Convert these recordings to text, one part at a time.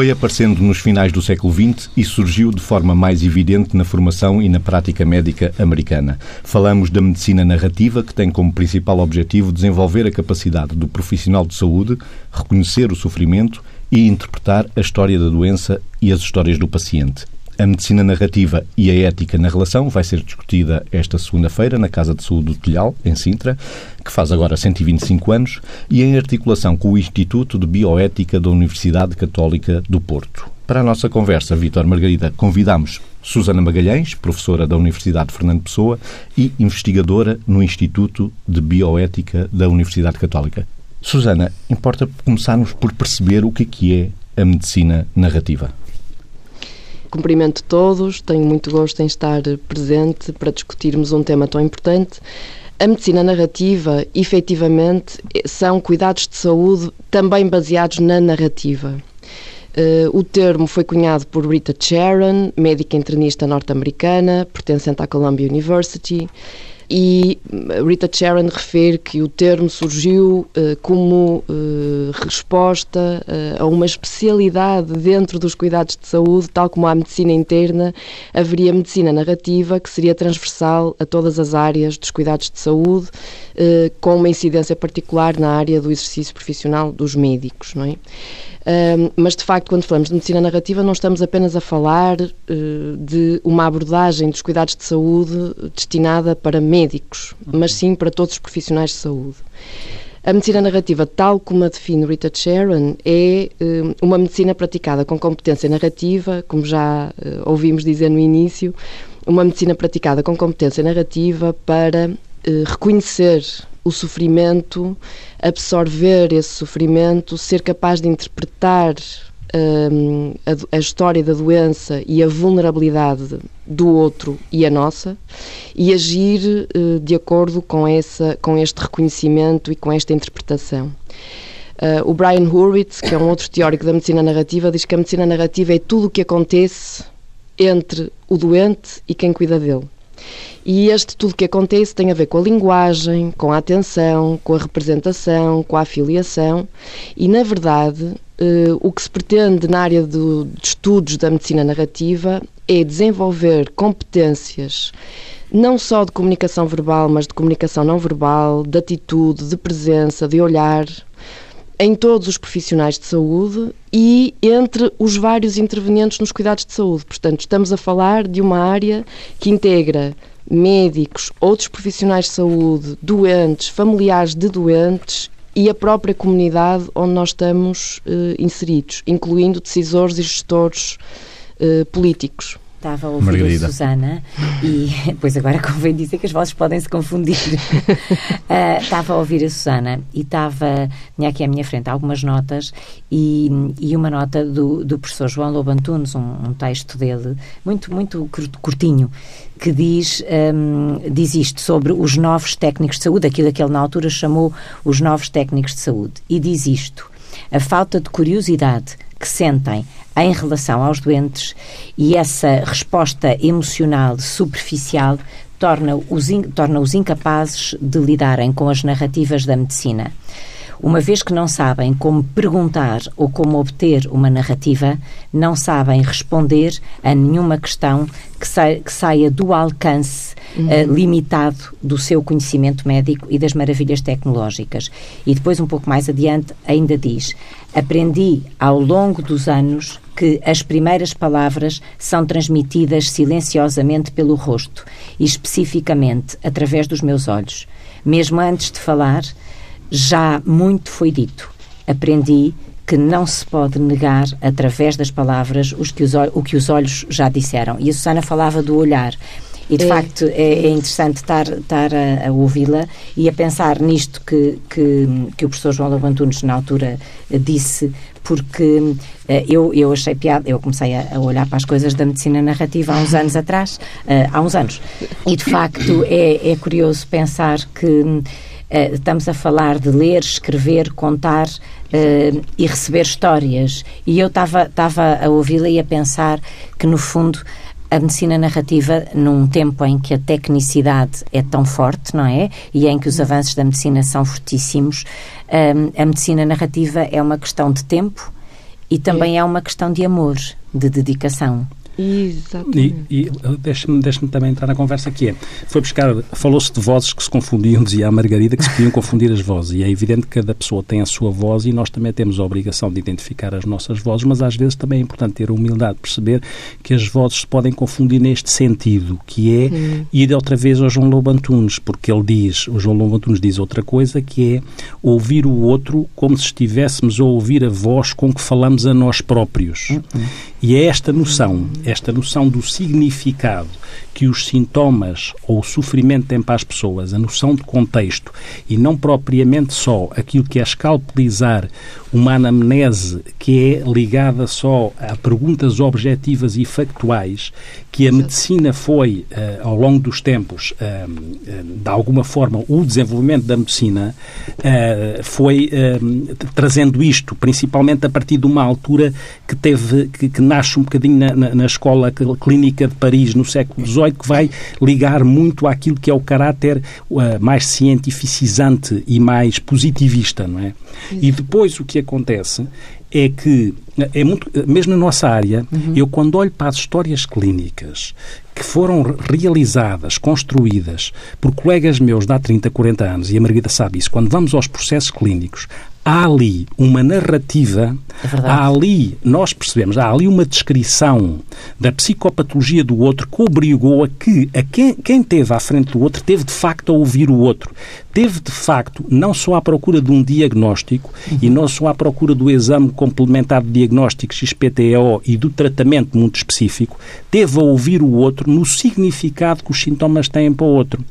Foi aparecendo nos finais do século XX e surgiu de forma mais evidente na formação e na prática médica americana. Falamos da medicina narrativa, que tem como principal objetivo desenvolver a capacidade do profissional de saúde, reconhecer o sofrimento e interpretar a história da doença e as histórias do paciente. A medicina narrativa e a ética na relação vai ser discutida esta segunda-feira na Casa de Saúde do Telhal, em Sintra, que faz agora 125 anos, e em articulação com o Instituto de Bioética da Universidade Católica do Porto. Para a nossa conversa, Vítor Margarida, convidamos Susana Magalhães, professora da Universidade Fernando Pessoa e investigadora no Instituto de Bioética da Universidade Católica. Susana, importa começarmos por perceber o que é, que é a medicina narrativa. Cumprimento todos, tenho muito gosto em estar presente para discutirmos um tema tão importante. A medicina narrativa, efetivamente, são cuidados de saúde também baseados na narrativa. Uh, o termo foi cunhado por Rita Sharon, médica internista norte-americana, pertencente à Columbia University, e Rita Sharon refere que o termo surgiu uh, como uh, resposta uh, a uma especialidade dentro dos cuidados de saúde, tal como a medicina interna, haveria medicina narrativa que seria transversal a todas as áreas dos cuidados de saúde, com uma incidência particular na área do exercício profissional dos médicos, não é? Mas, de facto, quando falamos de medicina narrativa, não estamos apenas a falar uh, de uma abordagem dos cuidados de saúde destinada para médicos, mas sim para todos os profissionais de saúde. A medicina narrativa, tal como a define Rita Sharon, é uh, uma medicina praticada com competência narrativa, como já uh, ouvimos dizer no início, uma medicina praticada com competência narrativa para reconhecer o sofrimento, absorver esse sofrimento, ser capaz de interpretar um, a, a, história da doença e a vulnerabilidade do outro e a nossa e agir uh, de acordo com, essa, com este reconhecimento e com esta interpretação. Uh, o Brian Hurwitz, que é um outro teórico da medicina narrativa, diz que a medicina narrativa é tudo o que acontece entre o doente e quem cuida dele. E este tudo que acontece tem a ver com a linguagem, com a atenção, com a representação, com a afiliação e, na verdade, eh, o que se pretende na área do, de estudos da medicina narrativa é desenvolver competências não só de comunicação verbal, mas de comunicação não verbal, de atitude, de presença, de olhar, em todos os profissionais de saúde e entre os vários intervenientes nos cuidados de saúde. Portanto, estamos a falar de uma área que integra médicos, outros profissionais de saúde, doentes, familiares de doentes e a própria comunidade onde nós estamos eh, inseridos, incluindo decisores e gestores eh, políticos. Estava a ouvir Margarida. a Susana e, pois agora convém dizer que as vozes podem se confundir. uh, estava a ouvir a Susana e estava, tinha aqui à minha frente algumas notas e, e uma nota do, do professor João Lobantunes, um, um texto dele, muito, muito curtinho, que diz, um, diz isto sobre os novos técnicos de saúde, aquilo que ele na altura chamou os novos técnicos de saúde, e diz isto: a falta de curiosidade que sentem em relação aos doentes e essa resposta emocional superficial torna-os torna incapazes de lidarem com as narrativas da medicina. Uma vez que não sabem como perguntar ou como obter uma narrativa, não sabem responder a nenhuma questão que, que saia do alcance uhum. uh, limitado do seu conhecimento médico e das maravilhas tecnológicas. E depois, um pouco mais adiante, ainda diz: Aprendi ao longo dos anos que as primeiras palavras são transmitidas silenciosamente pelo rosto e especificamente através dos meus olhos. Mesmo antes de falar, já muito foi dito. Aprendi que não se pode negar através das palavras os que os, o que os olhos já disseram. E a Susana falava do olhar. E de é. facto é, é, interessante estar, estar a, a ouvi-la e a pensar nisto que, que, que o professor João Labantunes na altura disse, porque uh, eu, eu achei piada, eu comecei a, olhar para as coisas da medicina narrativa há uns anos atrás, uh, há uns anos, e de facto é, é curioso pensar que Uh, estamos a falar de ler, escrever, contar uh, e receber histórias. E eu estava a ouvi-la e a pensar que, no fundo, a medicina narrativa, num tempo em que a tecnicidade é tão forte, não é? E em que os avanços da medicina são fortíssimos, um, a medicina narrativa é uma questão de tempo E também é uma questão de amor, de dedicação. Exatamente. E, e deixa-me deixa também entrar na conversa que é, foi buscar, falou-se de vozes que se confundiam, dizia a Margarida, que se podiam confundir as vozes, e é evidente que cada pessoa tem a sua voz e nós também temos a obrigação de identificar as nossas vozes, mas às vezes também é importante ter a humildade de perceber que as vozes se podem confundir neste sentido, que é hum. ir outra vez ao João Lobo Antunes, porque ele diz, o João Lobo Antunes diz outra coisa, que é ouvir o outro como se estivéssemos a ouvir a voz com que falamos a nós próprios. Hum. E é esta noção, esta noção do significado que os sintomas ou o sofrimento têm para as pessoas, a noção de contexto e não propriamente só aquilo que é escalpelizar uma anamnese que é ligada só a perguntas objetivas e factuais, que a medicina foi, uh, ao longo dos tempos, uh, uh, de alguma forma, o desenvolvimento da medicina foi trazendo isto, principalmente a partir de uma altura que teve, que, que nasce um bocadinho na, na, na Escola Clínica de Paris, no século XVIII, que vai ligar muito àquilo que é o caráter mais cientificizante e mais positivista, não é? E depois o que acontece é que, é muito, mesmo na nossa área, uhum. eu quando olho para as histórias clínicas que foram realizadas, construídas por colegas meus de há 30, 40 anos, e a Margarida sabe isso, quando vamos aos processos clínicos, há ali uma narrativa, é há ali, nós percebemos, há ali uma descrição da psicopatologia do outro que obrigou a que a quem, quem teve à frente do outro teve de facto a ouvir o outro. Teve de facto não só à procura de um diagnóstico uhum. e não só à procura do exame complementar de diagnóstico XPTO e do tratamento muito específico, teve a ouvir o outro no significado que os sintomas têm para o outro.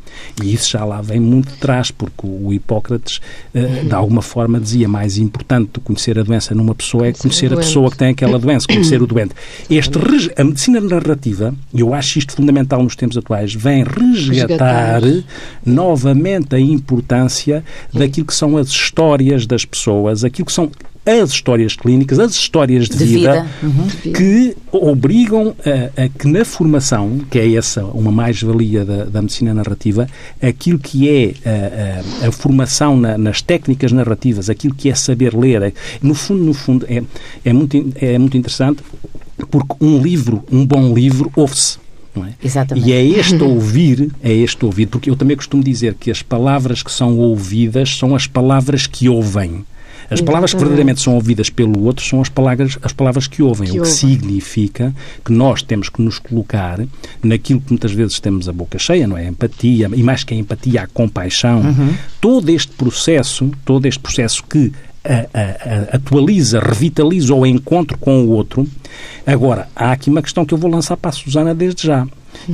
E isso já lá vem muito de trás, porque o Hipócrates, uh, de alguma forma, dizia mais importante do conhecer a doença numa pessoa é conhecer a pessoa que tem aquela doença, conhecer o doente. Este, a medicina narrativa, e eu acho isto fundamental nos tempos atuais, vem resgatar, resgatar. novamente a importância daquilo que são as histórias das pessoas, aquilo que são as histórias clínicas, as histórias de, de vida, vida. Uhum. que obrigam a, a, que na formação, que é essa uma mais-valia da, da, medicina narrativa, aquilo que é a, a, a formação na, nas técnicas narrativas, aquilo que é saber ler, é, no fundo, no fundo, é, é, muito, é muito interessante porque um livro, um bom livro, ouve-se. É? Exatamente. E é este ouvir, é este ouvir, porque eu também costumo dizer que as palavras que são ouvidas são as palavras que ouvem. As palavras que verdadeiramente são ouvidas pelo outro são as palavras, as palavras que ouvem, que o que significa que nós temos que nos colocar naquilo que muitas vezes temos a boca cheia, não é? A empatia, e mais que a empatia, a compaixão. Uhum. Todo este processo, todo este processo que a, a, a, atualiza, revitaliza o encontro com o outro. Agora, há aqui uma questão que eu vou lançar para a Susana desde já.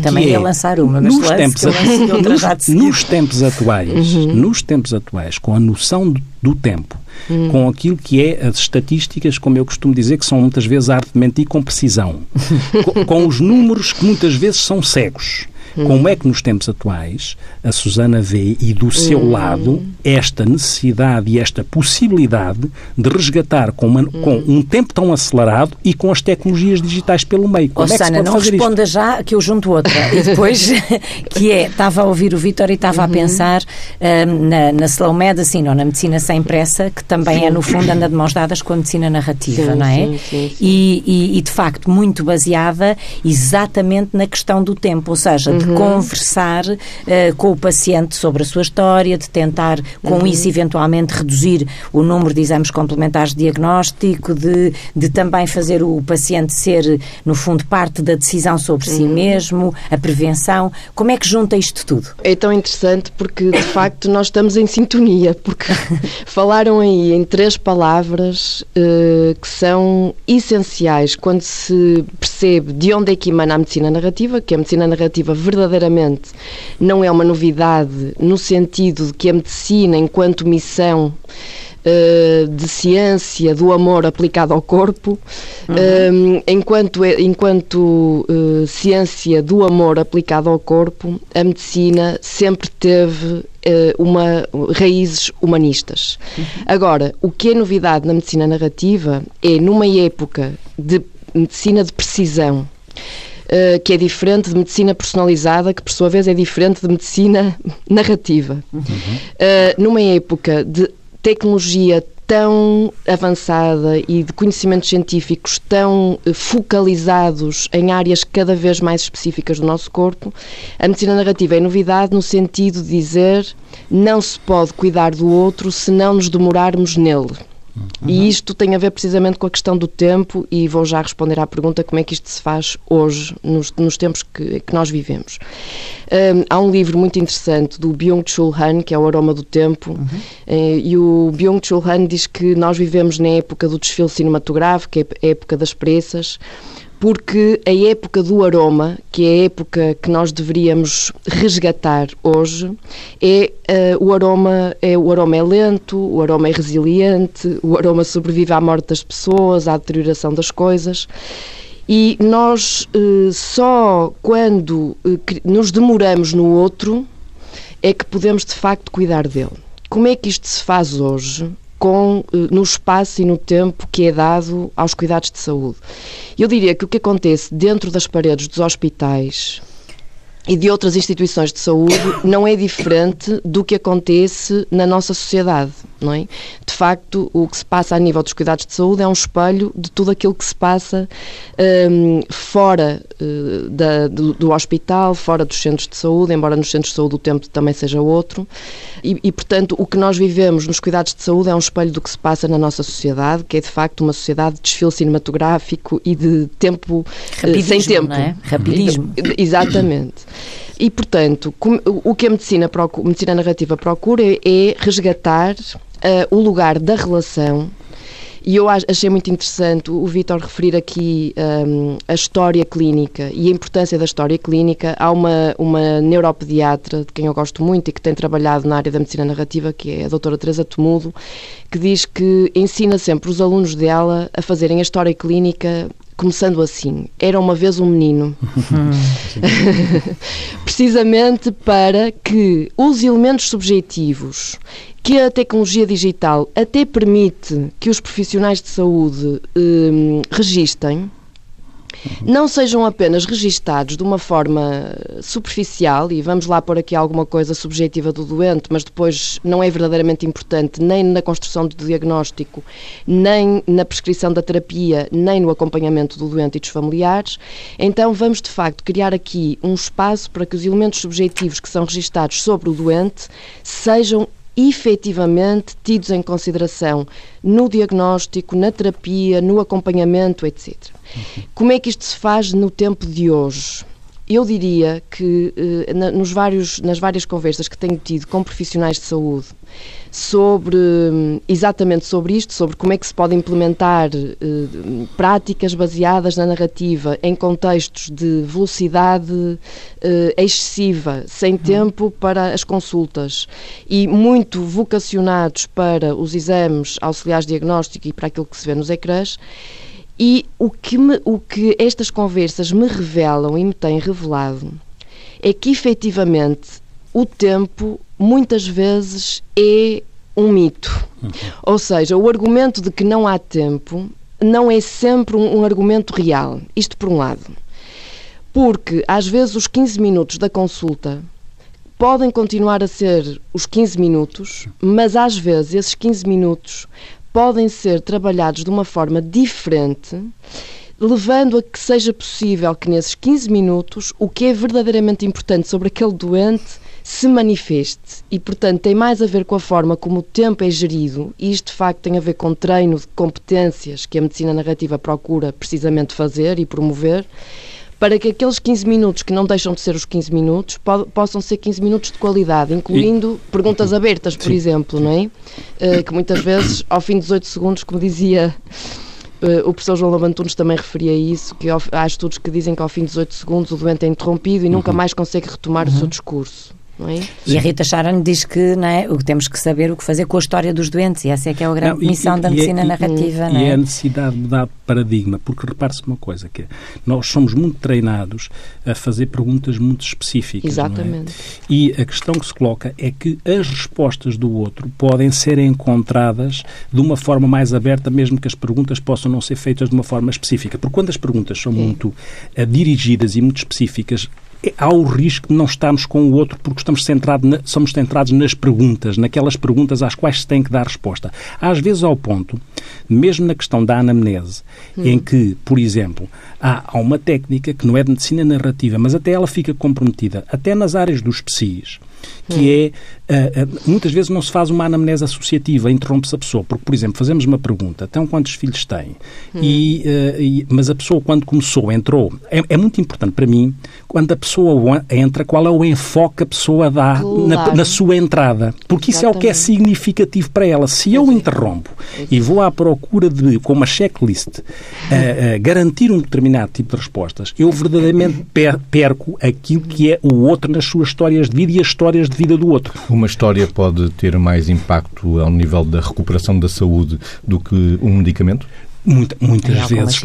Também ia é, lançar uma, mas nos tempos, nos, nos, tempos atuais, uhum. nos tempos atuais, com a noção do, do tempo, uhum. com aquilo que é as estatísticas, como eu costumo dizer, que são muitas vezes arte de mentir com precisão, com, com os números que muitas vezes são cegos. Como é que nos tempos atuais a Susana vê e do seu hum. lado esta necessidade e esta possibilidade de resgatar com, uma, com um tempo tão acelerado e com as tecnologias digitais pelo meio? Como oh, é que Susana, não responda isto? já que eu junto outra. E depois, que é, estava a ouvir o Vítor e estava uhum. a pensar um, na, na slow medicine ou na medicina sem pressa, que também sim. é, no fundo, anda de mãos dadas com a medicina narrativa, sim, não é? Sim, sim, e, e, e, de facto, muito baseada exatamente na questão do tempo, ou seja, uhum de uhum. conversar uh, com o paciente sobre a sua história, de tentar, com uhum. isso, eventualmente reduzir o número de exames complementares de diagnóstico, de, de também fazer o paciente ser, no fundo, parte da decisão sobre uhum. si mesmo, a prevenção. Como é que junta isto tudo? É tão interessante porque, de facto, nós estamos em sintonia, porque falaram aí em três palavras uh, que são essenciais quando se percebe de onde é que emana a medicina narrativa, que é a medicina narrativa verdadeira verdadeiramente não é uma novidade no sentido de que a medicina, enquanto missão uh, de ciência do amor aplicado ao corpo, uhum. uh, enquanto, enquanto uh, ciência do amor aplicado ao corpo, a medicina sempre teve uma raízes humanistas. Uhum. Agora, o que é novidade na medicina narrativa é numa época de medicina de precisão uh, que é diferente de medicina personalizada, que por sua vez é diferente de medicina narrativa. Uhum. Uh, numa época de tecnologia tão avançada e de conhecimentos científicos tão eh, focalizados em áreas cada vez mais específicas do nosso corpo, a medicina narrativa é novidade no sentido de dizer não se pode cuidar do outro se não nos demorarmos nele. Uhum. E isto tem a ver precisamente com a questão do tempo, e vou já responder à pergunta como é que isto se faz hoje, nos, nos tempos que, que, nós vivemos. Um, há um livro muito interessante do Byung-Chul Han, que é o Aroma do Tempo, uhum. Eh, e o Byung-Chul Han diz que nós vivemos na época do desfile cinematográfico, é a época das pressas, porque a época do aroma, que é a época que nós deveríamos resgatar hoje, é uh, o aroma é o aroma é lento, o aroma é resiliente, o aroma sobrevive à morte das pessoas, à deterioração das coisas. E nós uh, só quando uh, nos demoramos no outro é que podemos de facto cuidar dele. Como é que isto se faz hoje? Com, eh, no espaço e no tempo que é dado aos cuidados de saúde. Eu diria que o que acontece dentro das paredes dos hospitais e de outras instituições de saúde não é diferente do que acontece na nossa sociedade, não é? De facto, o que se passa a nível dos cuidados de saúde é um espelho de tudo aquilo que se passa um, fora uh, da, do, do, hospital, fora dos centros de saúde, embora nos centros de saúde o tempo também seja outro. E, e, portanto, o que nós vivemos nos cuidados de saúde é um espelho do que se passa na nossa sociedade, que é de facto uma sociedade de desfile cinematográfico e de tempo uh, sem tempo. Não é? Rapidismo. Exatamente. E, portanto, o que a medicina, procura, medicina narrativa procura é resgatar uh, o lugar da relação e eu achei muito interessante o Vítor referir aqui um, a história clínica e a importância da história clínica. Há uma, uma neuropediatra, de quem eu gosto muito e que tem trabalhado na área da medicina narrativa, que é a doutora Teresa Temudo, que diz que ensina sempre os alunos dela a fazerem a história clínica começando assim: Era uma vez um menino. Precisamente para que os elementos subjetivos que a tecnologia digital até permite que os profissionais de saúde hum, registem, não sejam apenas registados de uma forma superficial, e vamos lá pôr aqui alguma coisa subjetiva do doente, mas depois não é verdadeiramente importante nem na construção do diagnóstico, nem na prescrição da terapia, nem no acompanhamento do doente e dos familiares, então vamos de facto criar aqui um espaço para que os elementos subjetivos que são registados sobre o doente sejam efetivamente tidos em consideração no diagnóstico, na terapia, no acompanhamento, etc. Como é que isto se faz no tempo de hoje? Eu diria que eh, nos vários, nas várias conversas que tenho tido com profissionais de saúde sobre exatamente sobre isto, sobre como é que se pode implementar eh, práticas baseadas na narrativa em contextos de velocidade eh, excessiva, sem uhum. tempo para as consultas e muito vocacionados para os exames auxiliares de diagnóstico e para aquilo que se vê nos ecrãs. E o que, me, o que estas conversas me revelam e me têm revelado é que efetivamente o tempo muitas vezes é um mito. Uhum. Ou seja, o argumento de que não há tempo não é sempre um, um, argumento real. Isto por um lado. Porque às vezes os 15 minutos da consulta podem continuar a ser os 15 minutos, mas às vezes esses 15 minutos podem ser trabalhados de uma forma diferente, levando a que seja possível que nesses 15 minutos o que é verdadeiramente importante sobre aquele doente se manifeste. E, portanto, tem mais a ver com a forma como o tempo é gerido, e isto de facto tem a ver com treino de competências que a medicina narrativa procura precisamente fazer e promover para que aqueles 15 minutos que não deixam de ser os 15 minutos po possam ser 15 minutos de qualidade, incluindo e... perguntas abertas, por Sim. exemplo, não é? Uh, que muitas vezes, ao fim de 18 segundos, como dizia uh, o professor João Labantunes também referia isso, que há estudos que dizem que ao fim de 18 segundos o doente é interrompido e nunca uhum. mais consegue retomar uhum. o seu uhum. discurso. É? E a Rita Sharon diz que não é, o que temos que saber o que fazer com a história dos doentes, e essa é que é a grande não, missão e, da medicina e, narrativa. E, não é? e é a necessidade de mudar paradigma, porque repare-se uma coisa, que é, nós somos muito treinados a fazer perguntas muito específicas. É? Exatamente. É? E a questão que se coloca é que as respostas do outro podem ser encontradas de uma forma mais aberta, mesmo que as perguntas possam não ser feitas de uma forma específica. Porque quando as perguntas são Sim. muito uh, dirigidas e muito específicas, é, há o risco de não estarmos com o outro porque estamos centrado na, somos centrados nas perguntas, naquelas perguntas às quais se tem que dar resposta. Às vezes ao ponto, mesmo na questão da anamnese, hum. em que, por exemplo, há, há, uma técnica que não é de medicina narrativa, mas até ela fica comprometida, até nas áreas dos PSIs, que é, uh, uh, muitas vezes não se faz uma anamnese associativa, interrompe-se a pessoa, porque, por exemplo, fazemos uma pergunta, então quantos filhos tem? Hum. E, uh, e, mas a pessoa, quando começou, entrou, é, é, muito importante para mim, quando a pessoa entra, qual é o enfoque que a pessoa dá claro. na, na, sua entrada, porque isso Exatamente. é o que é significativo para ela. Se eu interrompo e vou à procura de, com uma checklist, garantir um determinado tipo de respostas, eu verdadeiramente perco aquilo que é o outro nas suas histórias de vida e as histórias de vida do outro. Uma história pode ter mais impacto ao nível da recuperação da saúde do que um medicamento? Muita, muitas vezes.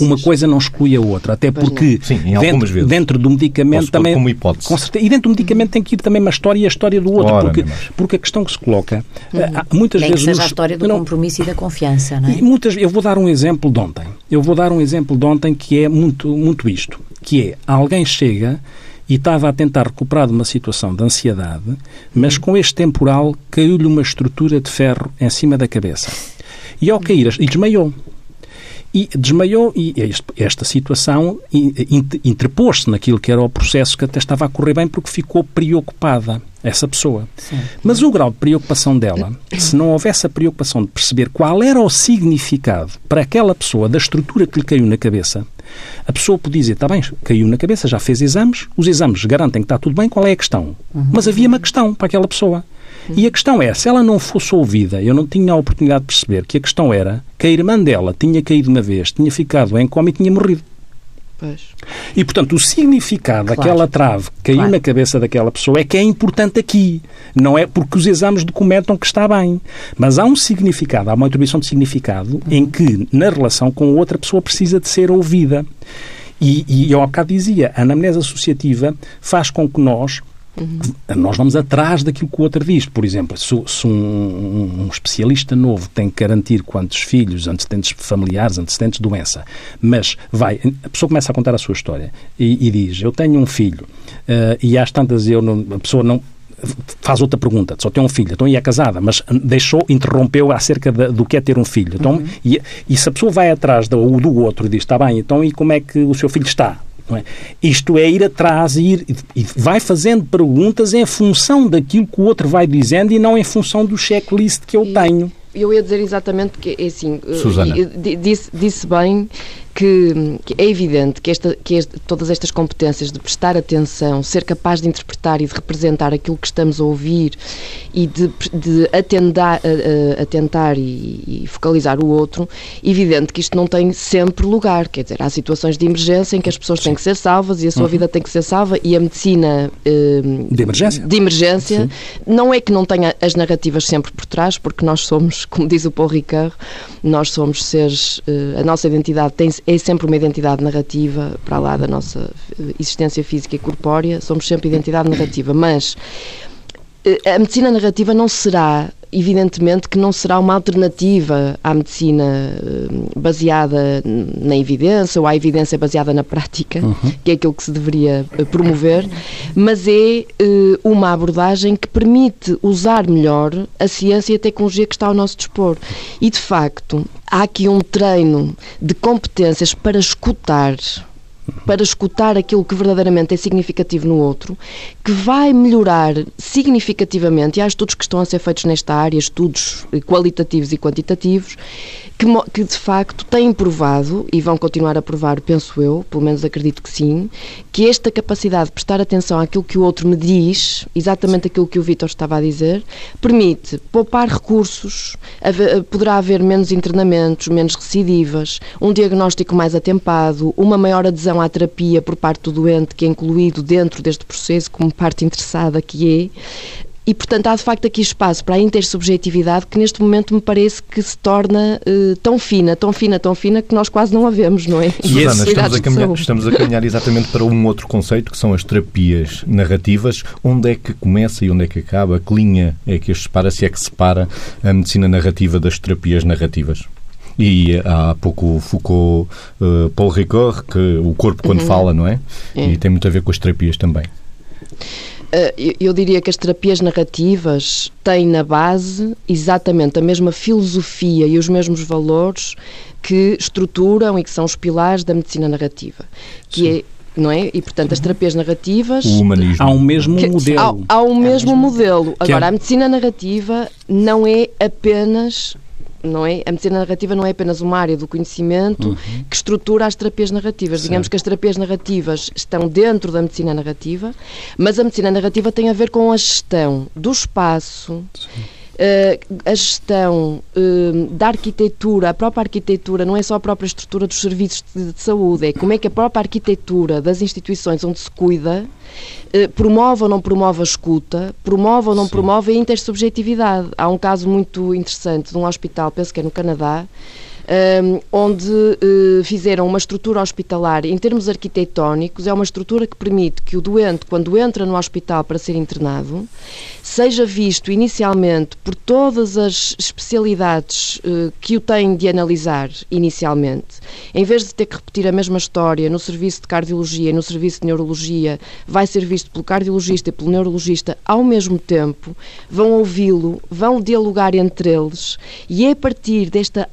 uma coisa não exclui a outra, até porque Sim, dentro, vezes. dentro do medicamento também. Como hipótese. Com certeza, e dentro do medicamento tem que ir também uma história e a história do outro. Ora, porque, porque a questão que se coloca. Uhum. Muitas tem vezes. Que seja nos, a história do não, compromisso e da confiança, não é? E muitas, eu vou dar um exemplo de ontem. Eu vou dar um exemplo de ontem que é muito, muito isto. Que é alguém chega e estava a tentar recuperar de uma situação de ansiedade, mas com este temporal caiu-lhe uma estrutura de ferro em cima da cabeça. E ao cair, e desmaiou. E desmaiou e esta situação interpôs-se naquilo que era o processo que até estava a correr bem porque ficou preocupada, essa pessoa. Sim. Mas o grau de preocupação dela, se não houvesse a preocupação de perceber qual era o significado para aquela pessoa da estrutura que lhe caiu na cabeça, a pessoa podia dizer, está bem, caiu na cabeça, já fez exames, os exames garantem que está tudo bem, qual é a questão? Uhum. Mas havia uma questão para aquela pessoa. Uhum. E a questão é, se ela não fosse ouvida, eu não tinha a oportunidade de perceber que a questão era que a irmã dela tinha caído uma vez, tinha ficado em coma e tinha morrido. Pois. E, portanto, o significado claro. daquela trave que caiu claro. na cabeça daquela pessoa é que é importante aqui. Não é porque os exames documentam que está bem. Mas há um significado, há uma atribuição de significado uhum. em que, na relação com outra pessoa, precisa de ser ouvida. E, e eu há bocado dizia, a anamnese associativa faz com que nós Uhum. Nós vamos atrás daquilo que o outro diz. Por exemplo, se, se um, um, especialista novo tem que garantir quantos filhos, antecedentes familiares, antecedentes de doença, mas vai, a pessoa começa a contar a sua história e, e diz: Eu tenho um filho, uh, e às tantas eu não, a pessoa não faz outra pergunta, só tem um filho, então e é casada, mas deixou, interrompeu acerca de, do que é ter um filho. Então, uhum. e, e, se a pessoa vai atrás do, do outro e diz, está bem, então e como é que o seu filho está? É? Isto é ir atrás e, ir, e vai fazendo perguntas em função daquilo que o outro vai dizendo e não em função do checklist que eu tenho. Eu ia dizer exatamente que, é assim, Susana. Disse, disse bem que, que é evidente que, esta, que este, todas estas competências de prestar atenção, ser capaz de interpretar e de representar aquilo que estamos a ouvir e de, de atendar, atentar e, e, focalizar o outro, evidente que isto não tem sempre lugar. Quer dizer, há situações de emergência em que as pessoas têm que ser salvas e a sua uhum. vida tem que ser salva e a medicina eh, de emergência, de emergência não é que não tenha as narrativas sempre por trás, porque nós somos, como diz o Paul Ricard, nós somos seres, eh, a nossa identidade tem é sempre uma identidade narrativa, para lá da nossa existência física e corpórea, somos sempre identidade narrativa, mas eh, a medicina narrativa não será evidentemente que não será uma alternativa à medicina eh, baseada na evidência ou à evidência baseada na prática, uhum. que é aquilo que se deveria eh, promover, mas é uma abordagem que permite usar melhor a ciência e a tecnologia que está ao nosso dispor. E, de facto, há aqui um treino de competências para escutar para escutar aquilo que verdadeiramente é significativo no outro, que vai melhorar significativamente, e há estudos que estão a ser feitos nesta área, estudos qualitativos e quantitativos, que, que de facto têm provado, e vão continuar a provar, penso eu, pelo menos acredito que sim, que esta capacidade de prestar atenção àquilo que o outro me diz, exatamente aquilo que o Vítor estava a dizer, permite poupar recursos, poderá haver menos internamentos, menos recidivas, um diagnóstico mais atempado, uma maior adesão à terapia por parte do doente, que é incluído dentro deste processo como parte interessada que é, e, portanto, há de facto aqui espaço para a intersubjetividade que neste momento me parece que se torna uh, tão fina, tão fina, tão fina que nós quase não a vemos, não é? Susana, estamos a, caminhar, estamos a caminhar exatamente para um outro conceito que são as terapias narrativas. Onde é que começa e onde é que acaba? Que linha é que as separa, se é que separa a medicina narrativa das terapias narrativas? E há pouco Foucault, uh, Paul Ricoeur, que o corpo quando uhum. fala, não é? é? E tem muito a ver com as terapias também. Uh, eu diria que as terapias narrativas têm na base exatamente a mesma filosofia e os mesmos valores que estruturam e que são os pilares da medicina narrativa, que Sim. é não é? E, portanto, as terapias narrativas... O humanismo. Há um mesmo que, modelo. Há, há um é mesmo, mesmo modelo. Agora, é... a medicina narrativa não é apenas não é? A medicina narrativa não é apenas uma área do conhecimento uhum. que estrutura as terapias narrativas. Certo. Digamos que as terapias narrativas estão dentro da medicina narrativa, mas a medicina narrativa tem a ver com a gestão do espaço. Sim a gestão uh, da arquitetura, a própria arquitetura, não é só a própria estrutura dos serviços de, de saúde, é como é que a própria arquitetura das instituições onde se cuida uh, promove ou não promove a escuta, promove ou não Sim. promove a intersubjetividade. Há um caso muito interessante de um hospital, penso que é no Canadá, onde uh, fizeram uma estrutura hospitalar em termos arquitetónicos, é uma estrutura que permite que o doente, quando entra no hospital para ser internado, seja visto inicialmente por todas as especialidades uh, que o têm de analisar inicialmente. Em vez de ter que repetir a mesma história no serviço de cardiologia e no serviço de neurologia, vai ser visto pelo cardiologista e pelo neurologista ao mesmo tempo, vão ouvi-lo, vão dialogar entre eles e é a partir desta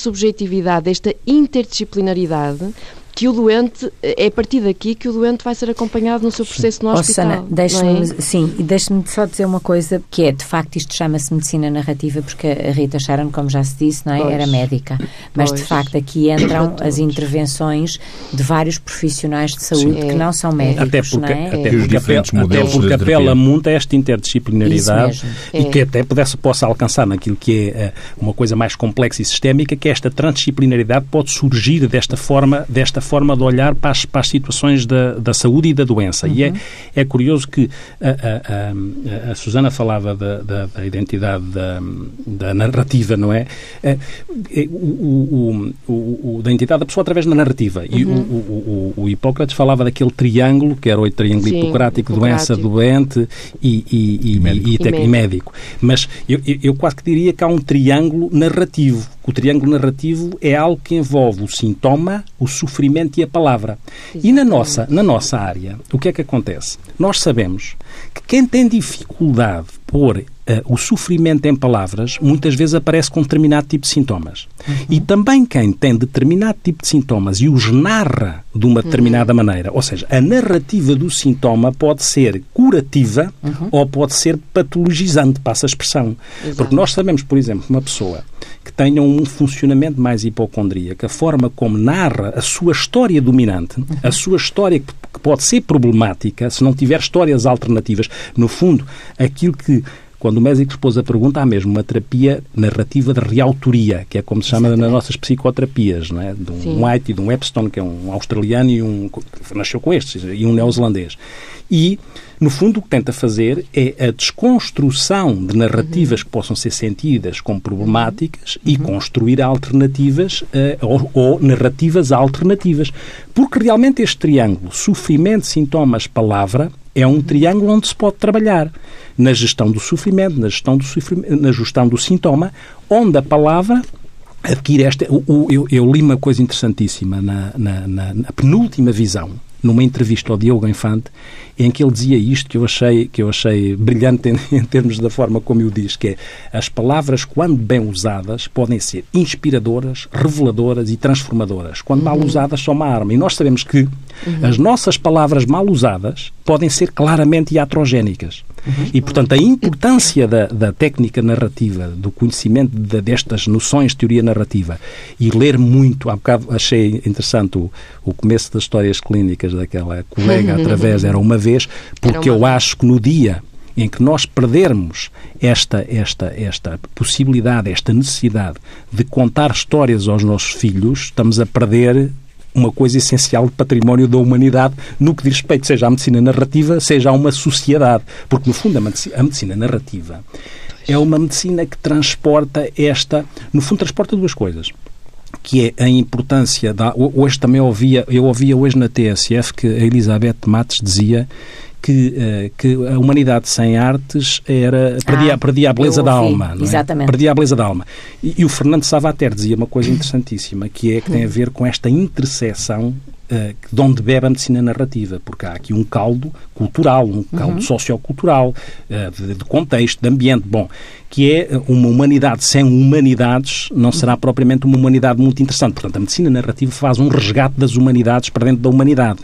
intersubjetividade, desta interdisciplinaridade, que o doente, é a partir daqui que o doente vai ser acompanhado no seu processo no hospital. Sana, deixe-me, é? sim, e deixe-me só dizer uma coisa, que é, de facto, isto chama-se medicina narrativa, porque a Rita Sharon, como já se disse, não é? Pois. era médica. Mas, pois. de facto, aqui entram as intervenções de vários profissionais de saúde sim. que não são médicos, até porque, é? Até porque, apela, até porque apela muito a esta interdisciplinaridade e é. que até pudesse, possa alcançar naquilo que é eh, uma coisa mais complexa e sistémica, que esta transdisciplinaridade pode surgir desta forma, desta forma de olhar para as, para as situações da, da saúde e da doença. Uhum. E é, uhum. é curioso que a, a, a, a Susana falava da, da, da identidade da, da, narrativa, não é? é, é o, o, o, da identidade da pessoa através da narrativa. E uhum. o, o, Hipócrates falava daquele triângulo, que era o triângulo Sim, hipocrático, doença, doente e, e, e, e, médico. e, médico. Mas eu, eu quase que diria que há um triângulo narrativo. O triângulo narrativo é algo que envolve o sintoma, o sofrimento e a palavra. Exatamente. E na nossa, na nossa área, o que é que acontece? Nós sabemos que quem tem dificuldade por uh, o sofrimento em palavras, muitas vezes aparece com determinado tipo de sintomas. Uhum. E também quem tem determinado tipo de sintomas e os narra de uma determinada uhum. maneira, ou seja, a narrativa do sintoma pode ser curativa uhum. ou pode ser patologizante, passa a expressão. Exato. Porque nós sabemos, por exemplo, uma pessoa que tenha um funcionamento mais hipocondríaco, a forma como narra a sua história dominante, uhum. a sua história que pode ser problemática, se não tiver histórias alternativas, no fundo, aquilo que quando o médico pôs a pergunta, há mesmo uma terapia narrativa de reautoria, que é como se chama Exatamente. nas nossas psicoterapias, não é? De um Sim. White e de um Epstein, que é um australiano e um que nasceu com estes, e um neozelandês. E, no fundo, o que tenta fazer é a desconstrução de narrativas uhum. que possam ser sentidas como problemáticas uhum. e construir alternativas uh, ou, ou narrativas alternativas. Porque realmente este triângulo, sofrimento, sintomas, palavra, é um triângulo onde se pode trabalhar na gestão do sofrimento, na gestão do, sofrimento, na gestão do sintoma, onde a palavra adquire esta. O, eu, eu, li uma coisa interessantíssima na, na, na, na penúltima visão, numa entrevista ao Diogo Infante, em que ele dizia isto que eu achei, que eu achei brilhante em, em termos da forma como o diz, que é as palavras, quando bem usadas, podem ser inspiradoras, reveladoras e transformadoras. Quando uhum. mal usadas, são uma arma. E nós sabemos que uhum. as nossas palavras mal usadas podem ser claramente iatrogénicas. Uhum. E, portanto, a importância da, da técnica narrativa, do conhecimento de, destas noções de teoria narrativa e ler muito, há bocado achei interessante o, o começo das histórias clínicas daquela colega através, era uma vez porque eu acho que no dia em que nós perdermos esta, esta, esta possibilidade, esta necessidade de contar histórias aos nossos filhos, estamos a perder uma coisa essencial de património da humanidade no que diz respeito, seja à medicina narrativa, seja a uma sociedade. Porque, no fundo, a medicina, a medicina narrativa é uma medicina que transporta esta. No fundo, transporta duas coisas que é a importância da. Hoje também ouvia, eu ouvia hoje na TSF que a Elizabeth Matos dizia que, uh, que a humanidade sem artes era perdia, ah, perdia a beleza da alma. É? Exatamente. Perdia a beleza da alma. E, e o Fernando Savater dizia uma coisa interessantíssima, que é que tem a ver com esta interseção uh, de onde bebe a medicina narrativa, porque há aqui um caldo cultural, um caldo uhum. sociocultural, uh, de, de, contexto, de ambiente, bom, que é uma humanidade sem humanidades não será propriamente uma humanidade muito interessante. Portanto, a medicina narrativa faz um resgate das humanidades para dentro da humanidade.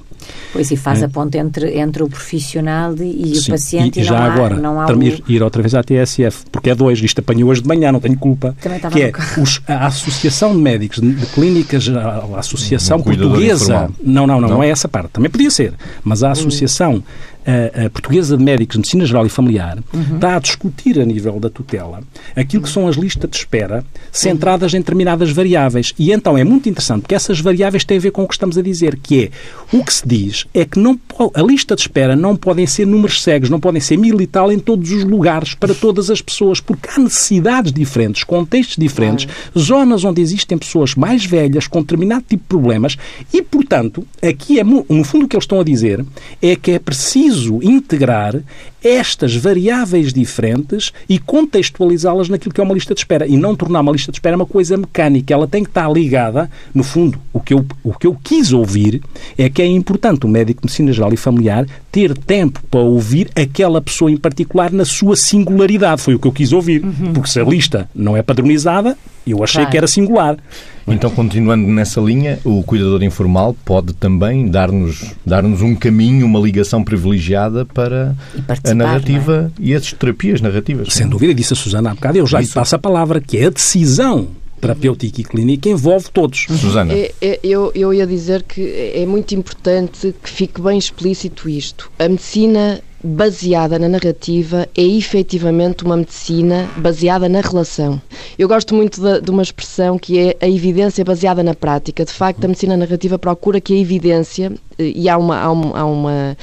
Pois, e faz é. a ponte entre, entre o profissional e Sim, o paciente e, e já não agora, há, não há ir, ir outra vez à TSF, porque é dois, isto apanhou hoje de manhã, não tenho culpa, que é os, a Associação de Médicos de, Clínicas, a, a Associação um Portuguesa, não, não, não, não, não, é essa parte, também podia ser, mas a hum. Associação a, a, Portuguesa de Médicos de Medicina Geral e Familiar uhum. está a discutir a nível da tutela aquilo que são as listas de espera centradas em determinadas variáveis. E então é muito interessante porque essas variáveis têm a ver com o que estamos a dizer, que é o que se diz é que não a lista de espera não podem ser números cegos, não podem ser mil e tal em todos os lugares, para todas as pessoas, porque há necessidades diferentes, contextos diferentes, zonas onde existem pessoas mais velhas com determinado tipo de problemas e, portanto, aqui é, no fundo o que eles estão a dizer é que é preciso preciso integrar estas variáveis diferentes e contextualizá-las naquilo que é uma lista de espera e não tornar uma lista de espera uma coisa mecânica. Ela tem que estar ligada, no fundo, o que eu, o que eu quis ouvir é que é importante o médico de medicina geral e familiar ter tempo para ouvir aquela pessoa em particular na sua singularidade. Foi o que eu quis ouvir. Uhum. Porque se a lista não é padronizada, eu achei claro. que era singular. Então, continuando nessa linha, o cuidador informal pode também dar-nos dar -nos um caminho, uma ligação privilegiada para a narrativa é? e as terapias narrativas. Sem dúvida, disse a Susana há bocado, eu já Isso. lhe passo a palavra, que é a decisão terapêutica e clínica envolve todos. Susana. É, é, eu, eu ia dizer que é muito importante que fique bem explícito isto. A medicina baseada na narrativa é efetivamente uma medicina baseada na relação. Eu gosto muito de, de, uma expressão que é a evidência baseada na prática. De facto, a medicina narrativa procura que a evidência, eh, e há uma, há uma, há uma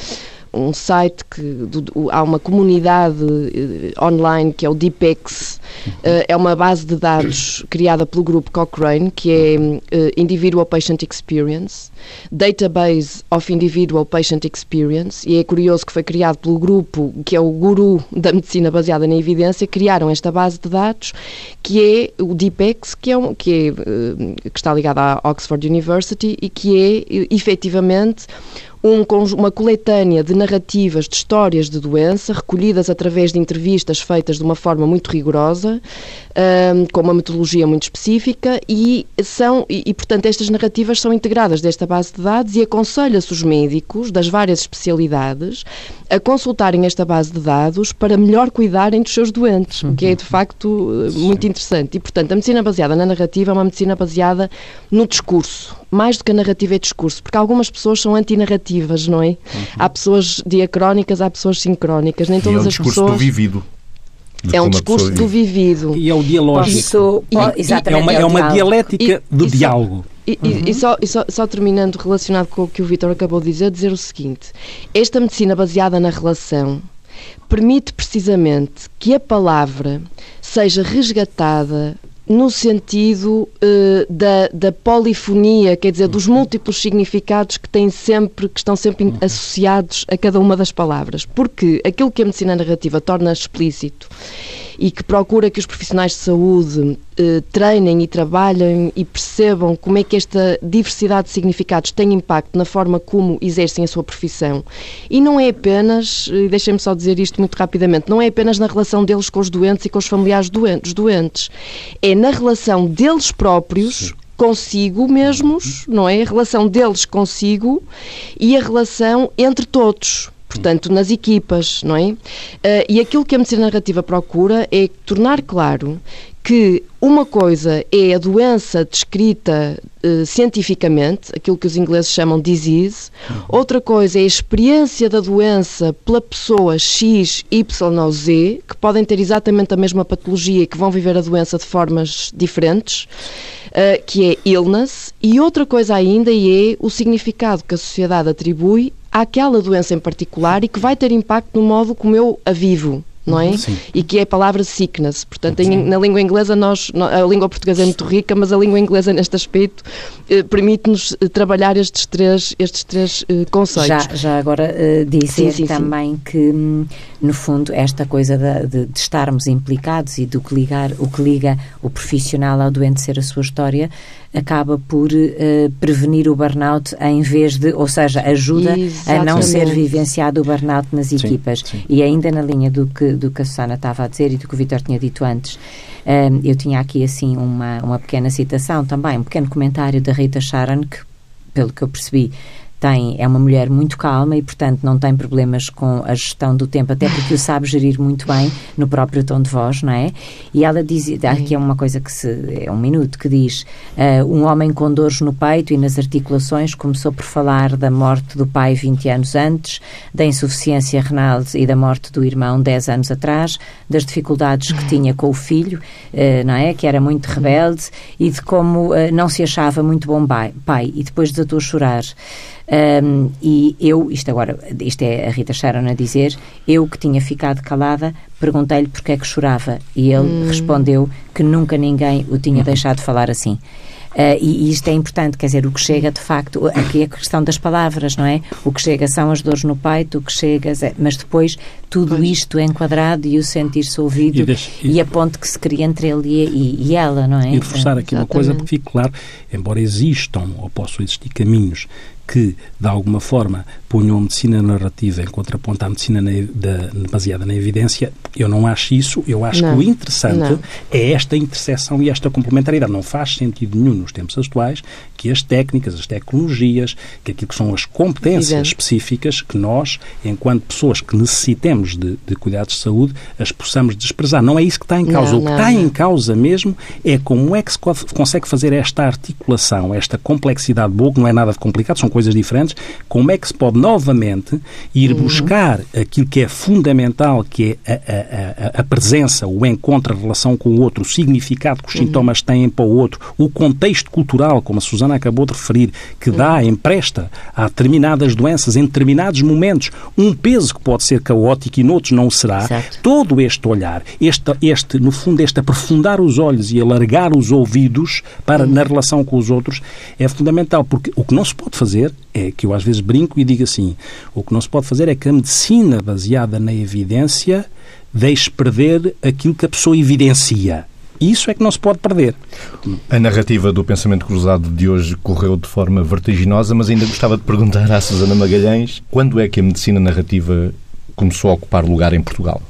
um site que do, há uma comunidade uh, online que é o Deepex, uh, é uma base de dados criada pelo grupo Cochrane, que é uh, Individual Patient Experience, Database of Individual Patient Experience, e é curioso que foi criado pelo grupo que é o guru da medicina baseada na evidência, criaram esta base de dados que é o Deepex, que é, um, que, é, que está ligado à Oxford University e que é efetivamente um, uma coletânea de narrativas de histórias de doença, recolhidas através de entrevistas feitas de uma forma muito rigorosa, um, com uma metodologia muito específica, e, são, e, e, portanto, estas narrativas são integradas desta base de dados e aconselha-se os médicos das várias especialidades a consultarem esta base de dados para melhor cuidarem dos seus doentes, o que é, de facto, muito interessante. E, portanto, a medicina baseada na narrativa é uma medicina baseada no discurso, mais do que a narrativa é discurso, porque algumas pessoas são antinarrativas, não é? Uhum. Há pessoas diacrónicas, há pessoas sincrónicas, nem todas e é um as discurso pessoas. Do vivido. É um discurso do vivido. E é o dialógico. Isso, e, exatamente, é uma, é uma dialética e, do e diálogo. E, uhum. e, só, e só, só, terminando, relacionado com o que o Vitor acabou de dizer, dizer o seguinte: esta medicina baseada na relação permite precisamente que a palavra seja resgatada no sentido uh, da, da, polifonia, quer dizer, dos múltiplos significados que têm sempre, que estão sempre uhum. associados a cada uma das palavras. Porque aquilo que a medicina narrativa torna explícito e que procura que os profissionais de saúde eh, treinem e trabalhem e percebam como é que esta diversidade de significados tem impacto na forma como exercem a sua profissão. E não é apenas, deixem-me só dizer isto muito rapidamente, não é apenas na relação deles com os doentes e com os familiares dos doentes. É na relação deles próprios consigo mesmos, não é? A relação deles consigo e a relação entre todos portanto, nas equipas, não é? Uh, e aquilo que a medicina narrativa procura é tornar claro que uma coisa é a doença descrita uh, cientificamente, aquilo que os ingleses chamam disease, outra coisa é a experiência da doença pela pessoa X, Y ou Z, que podem ter exatamente a mesma patologia e que vão viver a doença de formas diferentes, uh, que é illness, e outra coisa ainda é o significado que a sociedade atribui àquela doença em particular e que vai ter impacto no modo como eu a vivo não é? Sim. E que é a palavra sickness. Portanto, em, na língua inglesa, nós, a língua portuguesa é muito rica, mas a língua inglesa, neste aspecto, eh, permite-nos eh, trabalhar estes três, estes três eh, conceitos. Já, já agora uh, dizer sim, sim, também que, hum, no fundo, esta coisa de, de, de, estarmos implicados e do que, ligar, o que liga o profissional ao doente ser a sua história acaba por uh, prevenir o burnout em vez de, ou seja, ajuda Exatamente. a não ser vivenciado o burnout nas sim, equipas. Sim. E ainda na linha do que, do que a Susana estava a dizer e do que o Vitor tinha dito antes, uh, eu tinha aqui assim uma, uma pequena citação também, um pequeno comentário da Rita Sharon, que, pelo que eu percebi, tem, é uma mulher muito calma e, portanto, não tem problemas com a gestão do tempo, até porque o sabe gerir muito bem no próprio tom de voz, não é? E ela diz, aqui é uma coisa que se, é um minuto, que diz, uh, um homem com dores no peito e nas articulações começou por falar da morte do pai 20 anos antes, da insuficiência renal e da morte do irmão 10 anos atrás, das dificuldades que tinha com o filho, uh, não é? Que era muito rebelde e de como uh, não se achava muito bom pai, pai e depois desatou a chorar. Um, e eu, isto agora, isto é a Rita Sharon a dizer, eu que tinha ficado calada, perguntei-lhe porque é que chorava e ele hum. respondeu que nunca ninguém o tinha deixado falar assim. Uh, e, e, isto é importante, quer dizer, o que chega de facto, aqui é a questão das palavras, não é? O que chega são as dores no peito, o que chega, mas depois tudo pois. isto é enquadrado e o sentir-se ouvido e, deixe, e, e, a ponte que se cria entre ele e, e ela, não é? E reforçar aqui Exatamente. uma coisa porque fique claro, embora existam ou possam existir caminhos que, de alguma forma, ponham a medicina narrativa em contraponto à medicina na, da, baseada na evidência, eu não acho isso. Eu acho não. que o interessante não. é esta interseção e esta complementaridade. Não faz sentido nenhum nos tempos atuais que as técnicas, as tecnologias, que aquilo que são as competências Evidente. específicas que nós, enquanto pessoas que necessitemos de, de, cuidados de saúde, as possamos desprezar. Não é isso que está em causa. Não, o que está em causa mesmo é como é que se consegue fazer esta articulação, esta complexidade boa, que não é nada de complicado, são coisas diferentes, como é que se pode novamente ir uhum. buscar aquilo que é fundamental, que é a, a, a, presença, o encontro, a relação com o outro, o significado que os uhum. sintomas têm para o outro, o contexto cultural, como a Susana acabou de referir, que dá, uhum. empresta a determinadas doenças, em determinados momentos, um peso que pode ser caótico e noutros não será. Certo. Todo este olhar, este, este, no fundo, este aprofundar os olhos e alargar os ouvidos para, na relação com os outros, é fundamental, porque o que não se pode fazer fazer é que eu às vezes brinco e digo assim: o que não se pode fazer é que a medicina baseada na evidência deixe perder aquilo que a pessoa evidencia. Isso é que não se pode perder. A narrativa do pensamento cruzado de hoje correu de forma vertiginosa, mas ainda gostava de perguntar à Susana Magalhães quando é que a medicina narrativa começou a ocupar lugar em Portugal?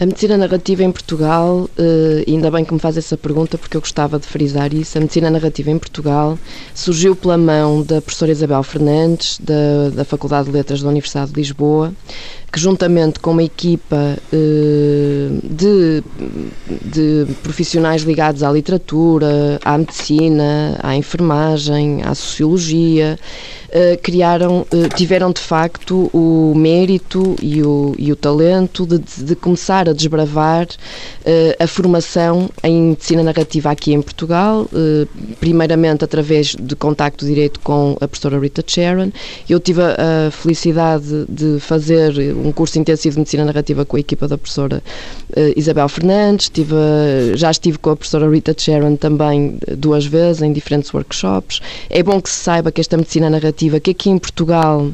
A medicina narrativa em Portugal, uh, ainda bem que me faz essa pergunta, porque eu gostava de frisar isso. A medicina narrativa em Portugal surgiu pela mão da professora Isabel Fernandes, da, da Faculdade de Letras da Universidade de Lisboa, que juntamente com uma equipa uh, de, de profissionais ligados à literatura, à medicina, à enfermagem, à sociologia, uh, criaram, uh, tiveram de facto o mérito e o, e o talento de, de começar a desbravar a formação em medicina narrativa aqui em Portugal, primeiramente através de contacto direto com a professora Rita Sharon. Eu tive a, a felicidade de fazer um curso intensivo de medicina narrativa com a equipa da professora uh, Isabel Fernandes, tive, já estive com a professora Rita Sharon também duas vezes em diferentes workshops. É bom que se saiba que esta medicina narrativa, que aqui em Portugal,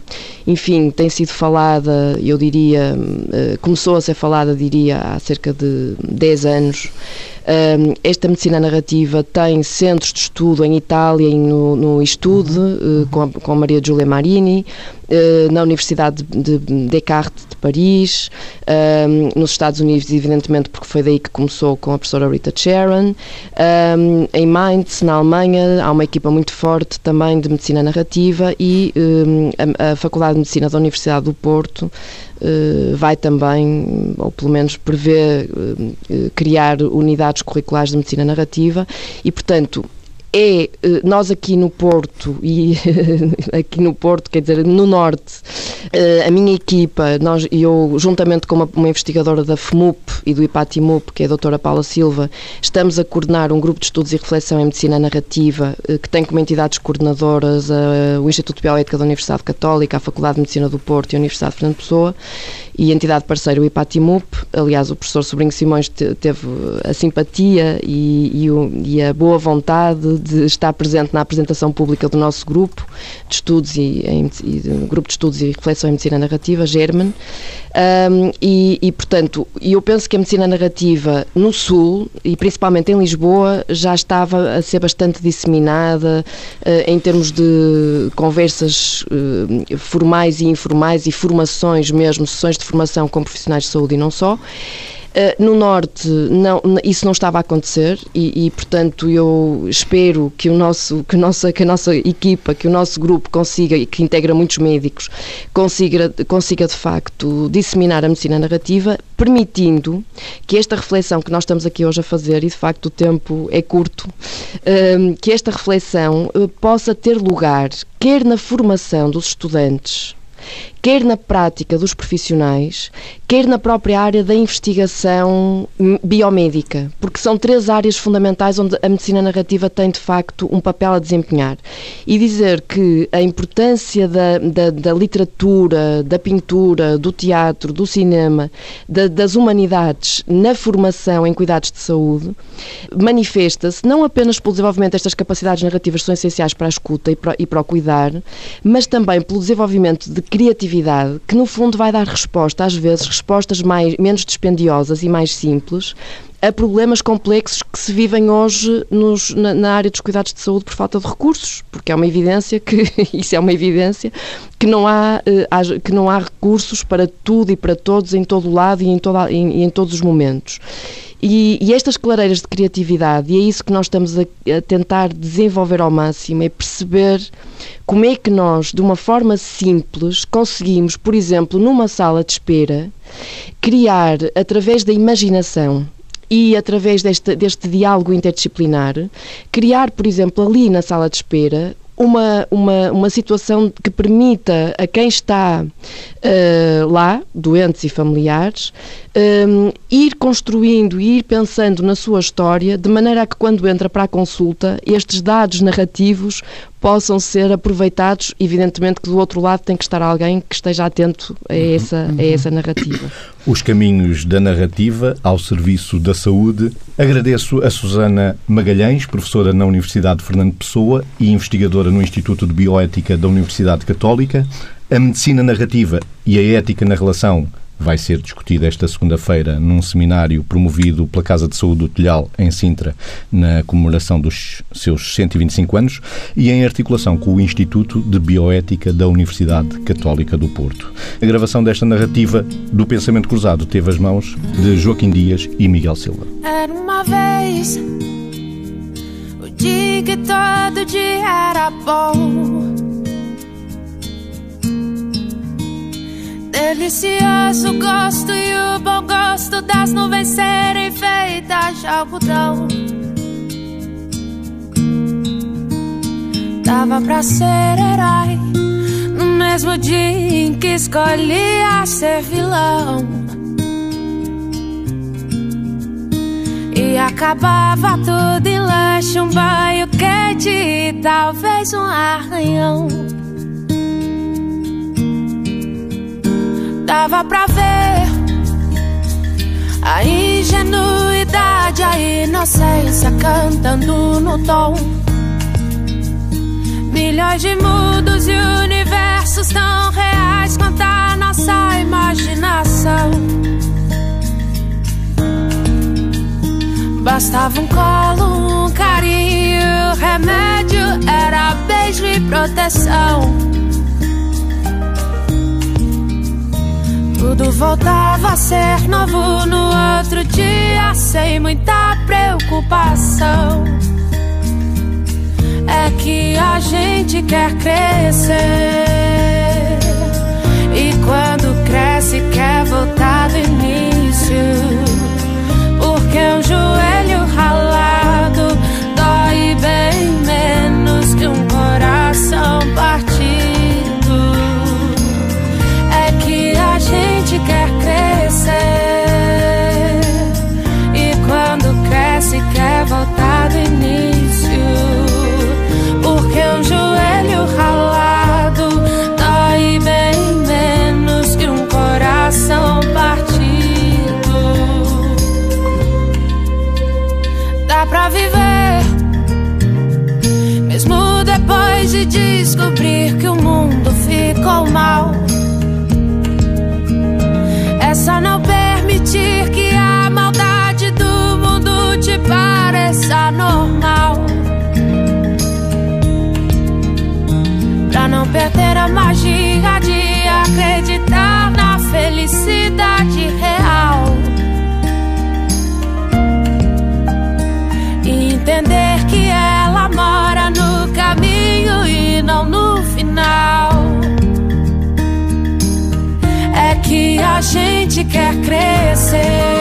enfim, tem sido falada, eu diria, uh, começou a ser falada, diria, há cerca de 10 anos. Esta medicina narrativa tem centros de estudo em Itália e no, no Estude, uh, com, a, com Maria Giulia Marini, uh, na Universidade de Descartes de Paris, nos Estados Unidos, evidentemente, porque foi daí que começou com a professora Rita Sharon. Em Mainz, na Alemanha, há uma equipa muito forte também de medicina narrativa e a, Faculdade de Medicina da Universidade do Porto vai também, ou pelo menos prevê, uh, criar unidades curriculares de medicina narrativa e, portanto, é eh, nós aqui no Porto e aqui no Porto, quer dizer, no Norte, eh, a minha equipa, nós, eu juntamente com uma, uma investigadora da FMUP e do IPATIMUP, que é a doutora Paula Silva, estamos a coordenar um grupo de estudos e reflexão em medicina narrativa, eh, que tem como entidades coordenadoras a, o Instituto de Bioética da Universidade Católica, a Faculdade de Medicina do Porto e a Universidade de Fernando Pessoa, e entidade parceira, o IPATIMUP. Aliás, o professor Sobrinho Simões teve a simpatia e, e, o, e, a boa vontade de estar presente na apresentação pública do nosso grupo de estudos e, e grupo de estudos e reflexão em medicina narrativa, German. Um, e, portanto, eu penso que a medicina narrativa no Sul, e principalmente em Lisboa, já estava a ser bastante disseminada uh, em termos de conversas uh, formais e informais e formações mesmo, sessões de formação com profissionais de saúde e não só. Eh, no Norte não, isso não estava a acontecer e, e, portanto eu espero que, o nosso, que, a nossa, que a nossa equipa, que o nosso grupo consiga, e que integra muitos médicos, consiga, consiga de facto disseminar a medicina narrativa, permitindo que esta reflexão que nós estamos aqui hoje a fazer, e de facto o tempo é curto, eh, que esta reflexão eh, possa ter lugar quer na formação dos estudantes quer na prática dos profissionais, quer na própria área da investigação biomédica, porque são três áreas fundamentais onde a medicina narrativa tem de facto um papel a desempenhar. E dizer que a importância da, da, da literatura, da pintura, do teatro, do cinema, da, das humanidades na formação em cuidados de saúde manifesta-se não apenas pelo desenvolvimento destas capacidades narrativas que são essenciais para a escuta e para, e para o cuidar, mas também pelo desenvolvimento de criatividade que no fundo vai dar resposta às vezes respostas mais, menos dispendiosas e mais simples a problemas complexos que se vivem hoje nos, na, na, área dos cuidados de saúde por falta de recursos, porque é uma evidência que isso é uma evidência que não há, uh, que não há recursos para tudo e para todos em todo o lado e em, toda, em, em todos os momentos. E, e, estas clareiras de criatividade, e é isso que nós estamos a, a, tentar desenvolver ao máximo, é perceber como é que nós, de uma forma simples, conseguimos, por exemplo, numa sala de espera, criar, através da imaginação, e através deste, deste diálogo interdisciplinar, criar, por exemplo, ali na sala de espera, uma, uma, uma situação que permita a quem está uh, lá, doentes e familiares, um, ir construindo e ir pensando na sua história, de maneira a que quando entra para a consulta, estes dados narrativos possam ser aproveitados. Evidentemente que do outro lado tem que estar alguém que esteja atento a uhum. essa, a essa narrativa. Os caminhos da narrativa ao serviço da saúde. Agradeço a Susana Magalhães, professora na Universidade de Fernando Pessoa e investigadora no Instituto de Bioética da Universidade Católica. A medicina narrativa e a ética na relação vai ser discutida esta segunda-feira num seminário promovido pela Casa de Saúde do Telhal, em Sintra, na comemoração dos seus 125 anos e em articulação com o Instituto de Bioética da Universidade Católica do Porto. A gravação desta narrativa do Pensamento Cruzado teve as mãos de Joaquim Dias e Miguel Silva. Era uma vez o dia que todo dia era bom Delicioso gosto e o bom gosto das nuvens serem feitas de algodão. Dava pra ser herói no mesmo dia em que escolhia ser vilão. E acabava tudo em lanche, um banho quente e talvez um arranhão. Dava pra ver a ingenuidade, a inocência cantando no tom. Milhões de mundos e universos tão reais quanto a nossa imaginação. Bastava um colo, um carinho, remédio era beijo e proteção. Tudo voltava a ser novo no outro dia, sem muita preocupação. É que a gente quer crescer. E quando cresce, quer voltar do início. Porque um joelho my gente quer crescer.